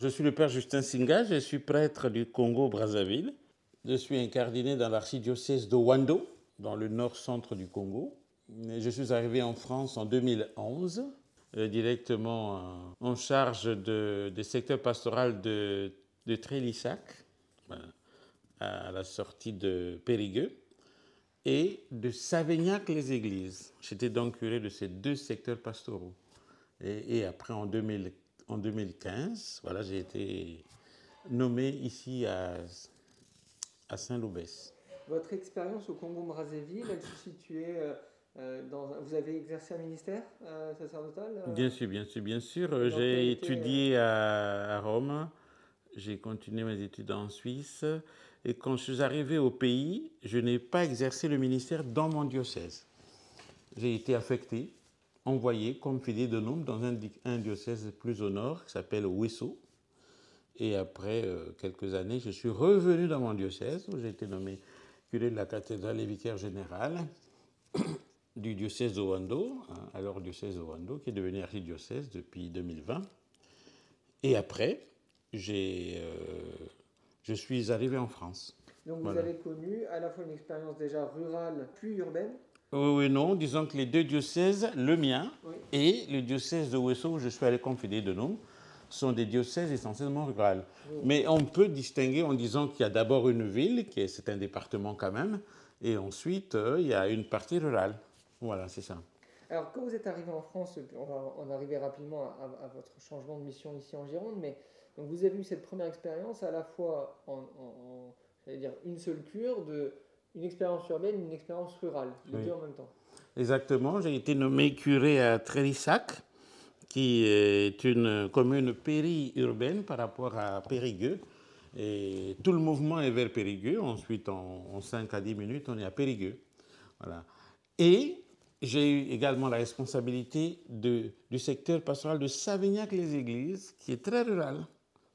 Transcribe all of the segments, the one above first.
Je suis le père Justin Singa, je suis prêtre du Congo-Brazzaville. Je suis incardiné dans l'archidiocèse de Wando, dans le nord-centre du Congo. Je suis arrivé en France en 2011, euh, directement euh, en charge de, des secteurs pastoral de, Trélissac, à la sortie de Périgueux, et de Savignac-les-Églises. J'étais donc curé de ces deux secteurs pastoraux. Et, après, en, 2000, en 2015, voilà, j'ai été nommé ici à, à Saint-Loubès. Votre expérience au Congo-Brazzaville, elle se situait euh, euh, dans. Vous avez exercé un ministère euh, sacerdotal Bien sûr, bien sûr, bien sûr. J'ai étudié à, à Rome, j'ai continué mes études en Suisse. Et quand je suis arrivé au pays, je n'ai pas exercé le ministère dans mon diocèse. J'ai été affecté, envoyé comme fidèle de nombre dans un, un, diocèse plus au nord qui s'appelle Ouesso. Et après euh, quelques années, je suis revenu dans mon diocèse où j'ai été nommé curé de la cathédrale et vicaire général du diocèse de Wando, hein, alors diocèse de Wando, qui est devenu archidiocèse depuis 2020. Et après, j'ai, euh, je suis arrivé en France. Donc vous avez connu à la fois une expérience déjà rurale puis urbaine Oui, oui, non. Disons que les deux diocèses, le mien et le diocèse de Ouesso, où je suis allé conféder de nom, sont des diocèses essentiellement rurales. Mais on peut distinguer en disant qu'il y a d'abord une ville, qui est, c'est un département quand même, et ensuite euh, il y a une partie rurale. Voilà, c'est ça. Alors, quand vous êtes arrivé en France, on va en arriver rapidement à, à, votre changement de mission ici en Gironde, mais donc vous avez eu cette première expérience à la fois en, en, en dire une seule cure, de, une expérience urbaine, une expérience rurale, les oui. deux en même temps. Exactement, j'ai été nommé curé à Trélissac, qui est une commune périurbaine par rapport à Périgueux. Et tout le mouvement est vers Périgueux. Ensuite, en, en 5 à 10 minutes, on est à Périgueux. Voilà. Et j'ai eu également la responsabilité de, du secteur pastoral de Savignac-les-Églises, qui est très rural.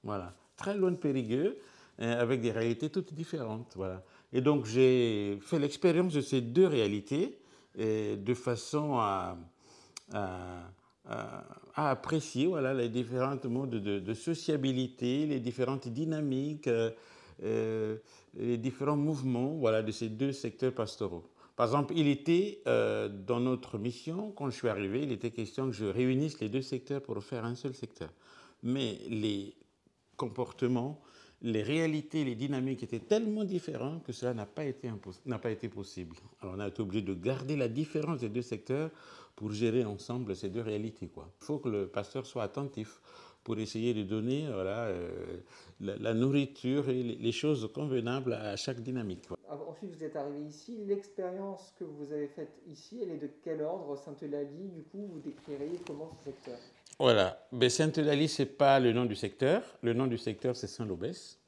Voilà. Très loin de Périgueux, hein, avec des réalités toutes différentes. Voilà. Et donc, j'ai fait l'expérience de ces deux réalités de façon à, apprécier voilà, les différents modes de, sociabilité, les différentes dynamiques, euh, les différents mouvements voilà, de ces deux secteurs pastoraux. Par exemple, il était euh, dans notre mission, quand je suis arrivé, il était question que je réunisse les deux secteurs pour faire un seul secteur. Mais les comportements, les réalités, les dynamiques étaient tellement différents que cela n'a pas, été pas été possible. Alors on a été obligé de garder la différence des deux secteurs pour gérer ensemble ces deux réalités. Il faut que le pasteur soit attentif pour essayer de donner voilà, euh, la, la, nourriture et les choses convenables à chaque dynamique. Ensuite, vous êtes arrivé ici. L'expérience que vous avez faite ici, elle est de quel ordre? Sainte-Eulalie, du coup, vous décririez comment ce secteur? Voilà. Ben, Sainte-Eulalie, ce n'est pas le nom du secteur. Le nom du secteur, c'est Saint-Lobès.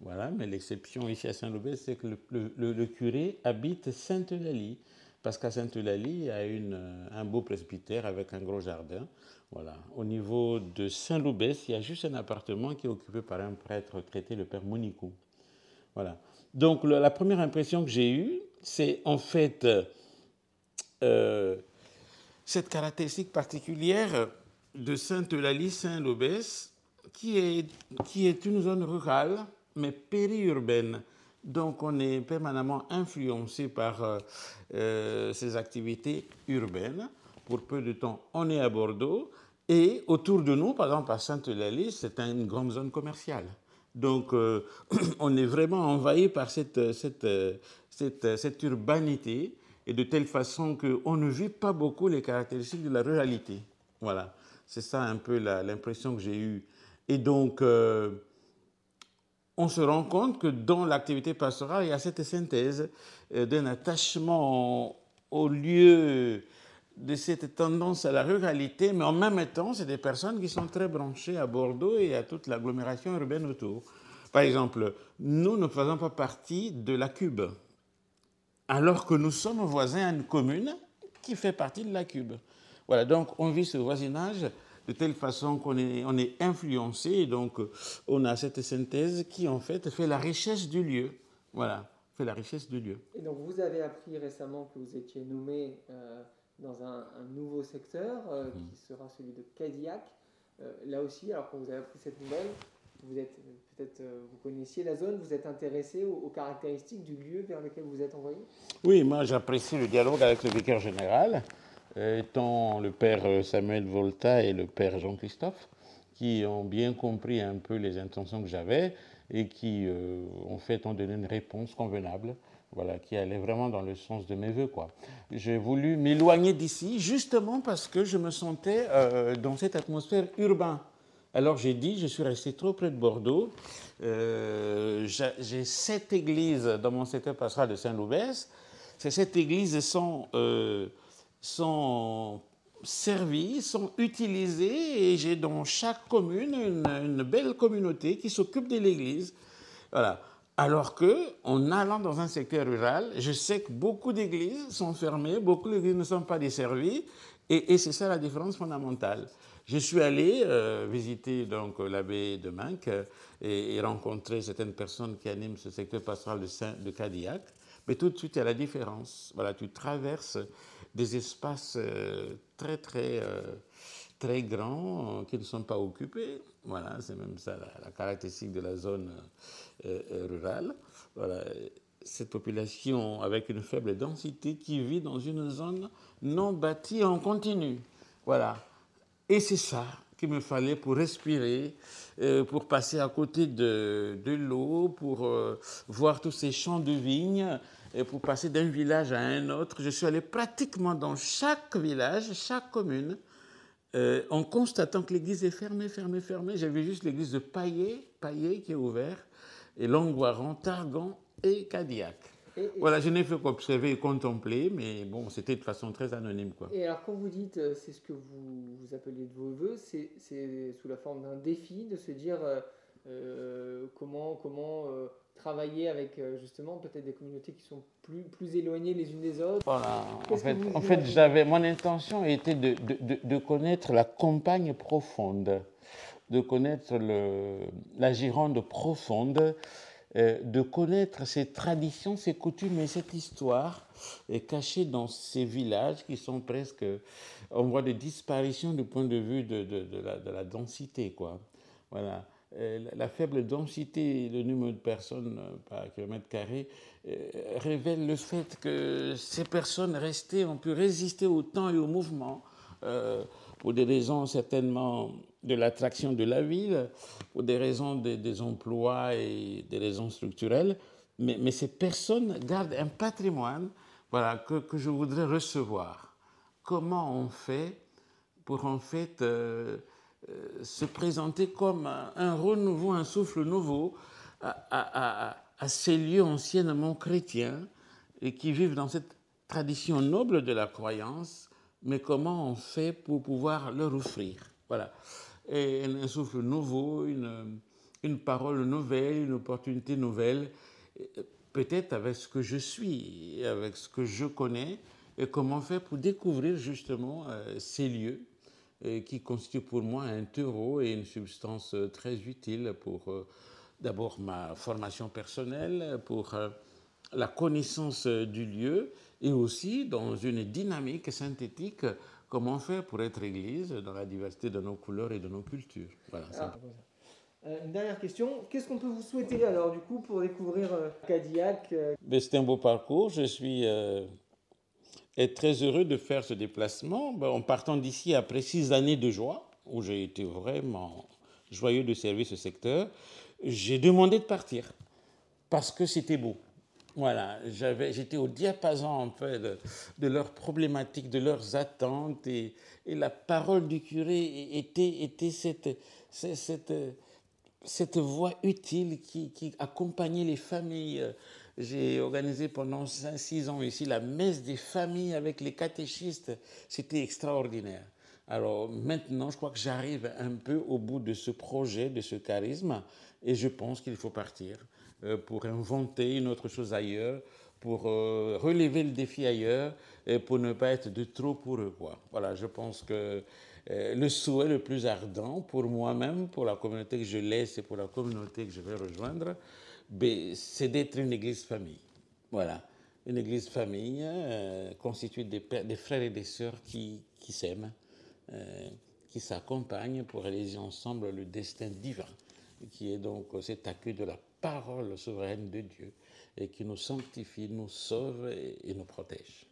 Voilà. Mais l'exception ici à Saint-Lobès, c'est que le, le, le, curé habite Sainte-Eulalie parce qu'à Sainte-Eulalie, il y a une, un beau presbytère avec un gros jardin. Voilà. Au niveau de Saint-Loubès, il y a juste un appartement qui est occupé par un prêtre retraité, le père Monicou. Voilà. Donc la première impression que j'ai eue, c'est en fait euh, cette caractéristique particulière de Sainte-Eulalie, Saint-Loubès, qui est, qui est une zone rurale, mais périurbaine. Donc on est permanemment influencé par euh, euh, ces activités urbaines. Pour peu de temps, on est à Bordeaux. Et autour de nous, par exemple à Sainte-Eulalie, c'est une grande zone commerciale. Donc euh, on est vraiment envahi par cette, cette, cette, urbanité et de telle façon qu'on ne vit pas beaucoup les caractéristiques de la ruralité. Voilà, c'est ça un peu l'impression que j'ai eue. Et donc, on se rend compte que dans l'activité pastorale, il y a cette synthèse euh, d'un attachement au lieu de cette tendance à la ruralité, mais en même temps, c'est des personnes qui sont très branchées à Bordeaux et à toute l'agglomération urbaine autour. Par exemple, nous ne faisons pas partie de la Cube, alors que nous sommes voisins à une commune qui fait partie de la Cube. Voilà, donc on vit ce voisinage de telle façon qu'on est, on est influencé, et donc on a cette synthèse qui en fait fait la richesse du lieu. Voilà, fait la richesse du lieu. Et donc vous avez appris récemment que vous étiez nommé euh, dans un, un, nouveau secteur euh, mmh. qui sera celui de Cadillac. là aussi, alors quand vous avez appris cette nouvelle, vous êtes peut-être vous connaissiez la zone, vous êtes intéressé aux, caractéristiques du lieu vers lequel vous êtes envoyé? Oui, moi j'apprécie le dialogue avec le vicaire général, étant le père Samuel Volta et le père Jean-Christophe, qui ont bien compris un peu les intentions que j'avais et qui ont fait ont donné une réponse convenable voilà, qui allait vraiment dans le sens de mes voeux. J'ai voulu m'éloigner d'ici justement parce que je me sentais euh, dans cette atmosphère urbaine. Alors j'ai dit, je suis resté trop près de Bordeaux. Euh, j'ai sept églises dans mon secteur pastoral de Saint-Loubès. Ces sept églises sont, euh, sont servies, sont utilisées et j'ai dans chaque commune une, belle communauté qui s'occupe de l'église. Voilà. Alors que, en allant dans un secteur rural, je sais que beaucoup d'églises sont fermées, beaucoup d'églises ne sont pas desservies, et, c'est ça la différence fondamentale. Je suis allé euh, visiter donc l'abbé de Minck et, rencontrer certaines personnes qui animent ce secteur pastoral de Cadillac, mais tout de suite il y a la différence. Voilà, tu traverses des espaces euh, très très euh, très grands qui ne sont pas occupés. Voilà, c'est même ça la, caractéristique de la zone euh, euh, rurale. Voilà, cette population avec une faible densité qui vit dans une zone non bâtie en continu. Voilà. Et c'est ça qu'il me fallait pour respirer, euh, pour passer à côté de, de l'eau, pour voir tous ces champs de vignes, et pour passer d'un village à un autre. Je suis allé pratiquement dans chaque village, chaque commune, en constatant que l'église est fermée, fermée, fermée. J'avais juste l'église de Paillet, Paillet qui est ouverte et Longuaran, Targan et Cadillac. voilà, je n'ai fait qu'observer et contempler, mais bon, c'était de façon très anonyme. Quoi. Et alors, quand vous dites, euh, c'est ce que vous, vous appeliez de vos voeux, c'est sous la forme d'un défi de se dire euh, euh, comment, comment travailler avec justement peut-être des communautés qui sont plus, plus éloignées les unes des autres? Voilà, en fait, en fait j'avais, mon intention était de, de, de, connaître la campagne profonde de connaître le, la Gironde profonde, euh, de connaître ses traditions, ses coutumes et cette histoire est cachée dans ces villages qui sont presque en voie de disparition du point de vue de, la, de la, densité. Quoi. Voilà. Euh, la faible densité, le nombre de personnes euh, par kilomètre carré, révèle le fait que ces personnes restées ont pu résister au temps et au mouvement pour des raisons certainement de l'attraction de la ville, pour des raisons des, emplois et des raisons structurelles. Mais, ces personnes gardent un patrimoine voilà, que, je voudrais recevoir. Comment on fait pour en fait euh, euh, se présenter comme un, renouveau, un souffle nouveau à, ces lieux anciennement chrétiens et qui vivent dans cette tradition noble de la croyance, mais comment on fait pour pouvoir leur offrir. Voilà. Un souffle nouveau, une, une parole nouvelle, une opportunité nouvelle, peut-être avec ce que je suis, avec ce que je connais, et comment faire pour découvrir justement euh, ces lieux. euh, qui constituent pour moi un terreau et une substance euh, très utile pour d'abord ma formation personnelle, pour la connaissance du lieu et aussi dans une dynamique synthétique Comment faire pour être Église dans la diversité de nos couleurs et de nos cultures voilà, ah, euh, Une dernière question. Qu'est-ce qu'on peut vous souhaiter alors du coup pour découvrir euh, Cadillac euh? ben, C'est un beau parcours. Je suis très heureux de faire ce déplacement ben, en partant d'ici après six années de joie où j'ai été vraiment joyeux de servir ce secteur. J'ai demandé de partir parce que c'était beau. Voilà, j'étais au diapason un peu de, leurs problématiques, de leurs attentes, et, la parole du curé était, était cette, cette, cette voix utile qui, accompagnait les familles. J'ai organisé pendant 5-6 ans ici la messe des familles avec les catéchistes. C'était extraordinaire. Alors maintenant, je crois que j'arrive un peu au bout de ce projet, de ce charisme, et je pense qu'il faut partir. Euh, pour inventer une autre chose ailleurs, pour euh, relever le défi ailleurs et pour ne pas être de trop pour eux. Voilà, je pense que euh, le souhait le plus ardent pour moi-même, pour la communauté que je laisse et pour la communauté que je vais rejoindre, c'est d'être une église famille. Voilà, une église famille constituée des, des, frères et des sœurs qui, s'aiment, qui qui s'accompagnent pour réaliser ensemble le destin divin, qui est donc cet accueil de la parole souveraine de Dieu et qui nous sanctifie, nous sauve et, nous protège.